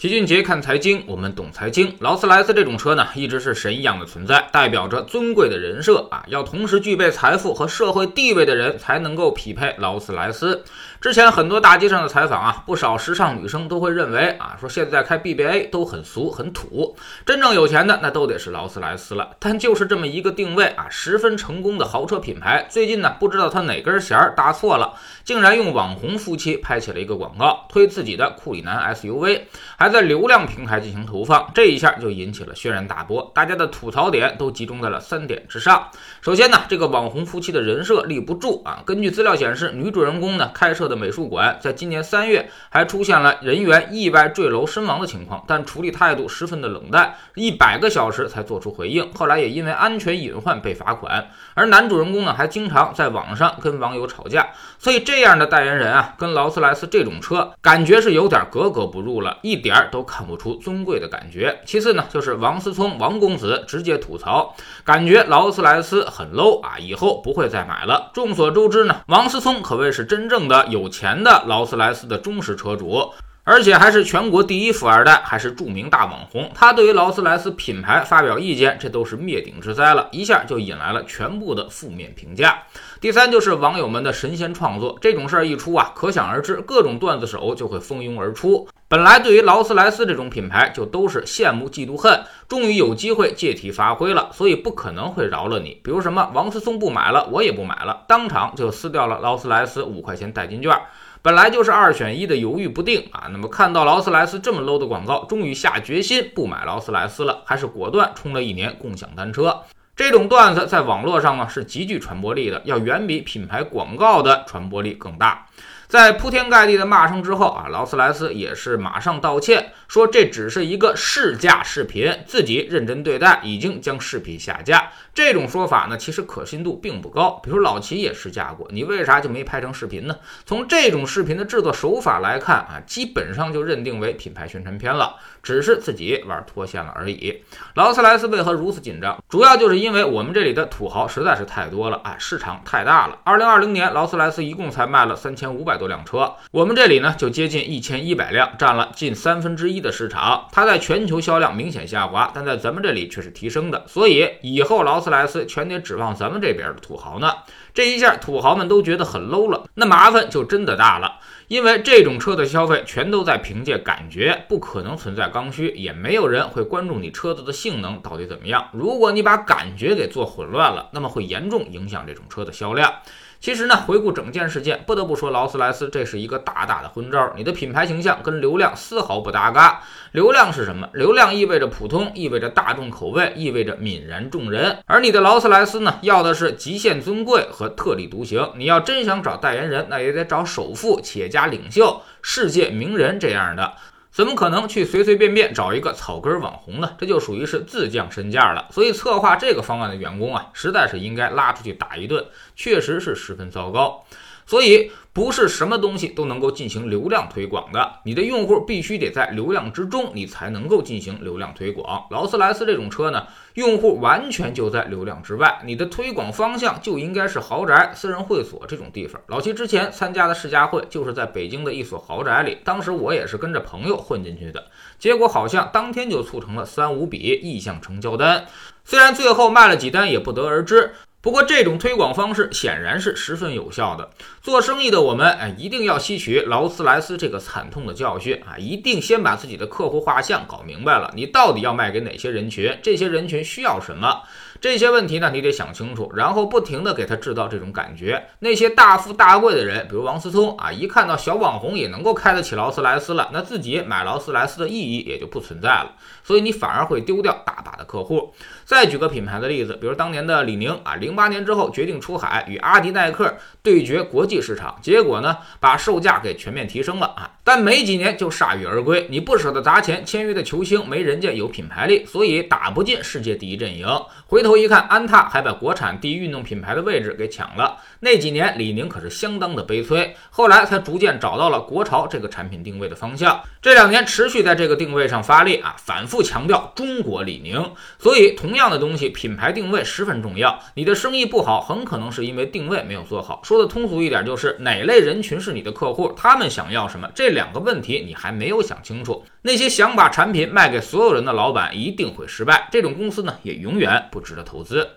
齐俊杰看财经，我们懂财经。劳斯莱斯这种车呢，一直是神一样的存在，代表着尊贵的人设啊。要同时具备财富和社会地位的人，才能够匹配劳斯莱斯。之前很多大街上的采访啊，不少时尚女生都会认为啊，说现在开 BBA 都很俗很土，真正有钱的那都得是劳斯莱斯了。但就是这么一个定位啊，十分成功的豪车品牌，最近呢，不知道他哪根弦儿搭错了，竟然用网红夫妻拍起了一个广告，推自己的库里南 SUV，还。在流量平台进行投放，这一下就引起了轩然大波，大家的吐槽点都集中在了三点之上。首先呢，这个网红夫妻的人设立不住啊。根据资料显示，女主人公呢开设的美术馆，在今年三月还出现了人员意外坠楼身亡的情况，但处理态度十分的冷淡，一百个小时才做出回应。后来也因为安全隐患被罚款。而男主人公呢，还经常在网上跟网友吵架，所以这样的代言人啊，跟劳斯莱斯这种车感觉是有点格格不入了，一点。都看不出尊贵的感觉。其次呢，就是王思聪王公子直接吐槽，感觉劳斯莱斯很 low 啊，以后不会再买了。众所周知呢，王思聪可谓是真正的有钱的劳斯莱斯的忠实车主。而且还是全国第一富二代，还是著名大网红。他对于劳斯莱斯品牌发表意见，这都是灭顶之灾了，一下就引来了全部的负面评价。第三就是网友们的神仙创作，这种事儿一出啊，可想而知，各种段子手就会蜂拥而出。本来对于劳斯莱斯这种品牌，就都是羡慕嫉妒恨，终于有机会借题发挥了，所以不可能会饶了你。比如什么王思聪不买了，我也不买了，当场就撕掉了劳斯莱斯五块钱代金券。本来就是二选一的犹豫不定啊，那么看到劳斯莱斯这么 low 的广告，终于下决心不买劳斯莱斯了，还是果断充了一年共享单车。这种段子在网络上呢是极具传播力的，要远比品牌广告的传播力更大。在铺天盖地的骂声之后啊，劳斯莱斯也是马上道歉，说这只是一个试驾视频，自己认真对待，已经将视频下架。这种说法呢，其实可信度并不高。比如老齐也试驾过，你为啥就没拍成视频呢？从这种视频的制作手法来看啊，基本上就认定为品牌宣传片了，只是自己玩脱线了而已。劳斯莱斯为何如此紧张？主要就是因为我们这里的土豪实在是太多了啊，市场太大了。二零二零年，劳斯莱斯一共才卖了三千五百。多辆车，我们这里呢就接近一千一百辆，占了近三分之一的市场。它在全球销量明显下滑，但在咱们这里却是提升的。所以以后劳斯莱斯全得指望咱们这边的土豪呢。这一下土豪们都觉得很 low 了，那麻烦就真的大了。因为这种车的消费全都在凭借感觉，不可能存在刚需，也没有人会关注你车子的性能到底怎么样。如果你把感觉给做混乱了，那么会严重影响这种车的销量。其实呢，回顾整件事件，不得不说劳斯莱斯这是一个大大的昏招。你的品牌形象跟流量丝毫不搭嘎。流量是什么？流量意味着普通，意味着大众口味，意味着泯然众人。而你的劳斯莱斯呢，要的是极限尊贵和特立独行。你要真想找代言人，那也得找首富、企业家领袖、世界名人这样的。怎么可能去随随便便找一个草根网红呢？这就属于是自降身价了。所以策划这个方案的员工啊，实在是应该拉出去打一顿，确实是十分糟糕。所以不是什么东西都能够进行流量推广的，你的用户必须得在流量之中，你才能够进行流量推广。劳斯莱斯这种车呢，用户完全就在流量之外，你的推广方向就应该是豪宅、私人会所这种地方。老齐之前参加的试驾会就是在北京的一所豪宅。里，当时我也是跟着朋友混进去的，结果好像当天就促成了三五笔意向成交单，虽然最后卖了几单也不得而知。不过，这种推广方式显然是十分有效的。做生意的我们，哎，一定要吸取劳斯莱斯这个惨痛的教训啊！一定先把自己的客户画像搞明白了，你到底要卖给哪些人群？这些人群需要什么？这些问题呢，你得想清楚，然后不停的给他制造这种感觉。那些大富大贵的人，比如王思聪啊，一看到小网红也能够开得起劳斯莱斯了，那自己买劳斯莱斯的意义也就不存在了。所以你反而会丢掉大把的客户。再举个品牌的例子，比如当年的李宁啊，零八年之后决定出海与阿迪耐克对决国际市场，结果呢，把售价给全面提升了啊，但没几年就铩羽而归。你不舍得砸钱签约的球星，没人家有品牌力，所以打不进世界第一阵营。回头。头一看，安踏还把国产第一运动品牌的位置给抢了。那几年，李宁可是相当的悲催，后来才逐渐找到了国潮这个产品定位的方向。这两年持续在这个定位上发力啊，反复强调中国李宁。所以，同样的东西，品牌定位十分重要。你的生意不好，很可能是因为定位没有做好。说的通俗一点，就是哪类人群是你的客户，他们想要什么，这两个问题你还没有想清楚。那些想把产品卖给所有人的老板一定会失败，这种公司呢，也永远不值得投资。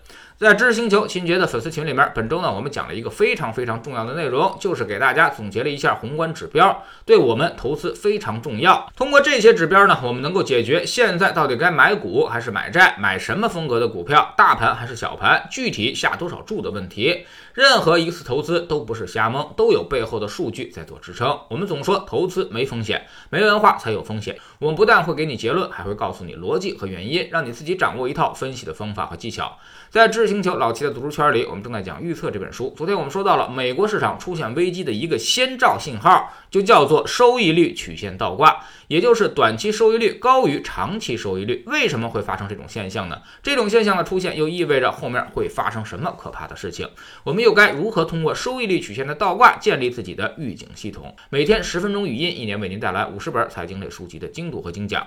在知识星球秦杰的粉丝群里面，本周呢，我们讲了一个非常非常重要的内容，就是给大家总结了一下宏观指标，对我们投资非常重要。通过这些指标呢，我们能够解决现在到底该买股还是买债，买什么风格的股票，大盘还是小盘，具体下多少注的问题。任何一次投资都不是瞎蒙，都有背后的数据在做支撑。我们总说投资没风险，没文化才有风险。我们不但会给你结论，还会告诉你逻辑和原因，让你自己掌握一套分析的方法和技巧。在知识星球老七的读书圈里，我们正在讲《预测》这本书。昨天我们说到了美国市场出现危机的一个先兆信号，就叫做收益率曲线倒挂，也就是短期收益率高于长期收益率。为什么会发生这种现象呢？这种现象的出现又意味着后面会发生什么可怕的事情？我们又该如何通过收益率曲线的倒挂建立自己的预警系统？每天十分钟语音，一年为您带来五十本财经类书籍的精读和精讲。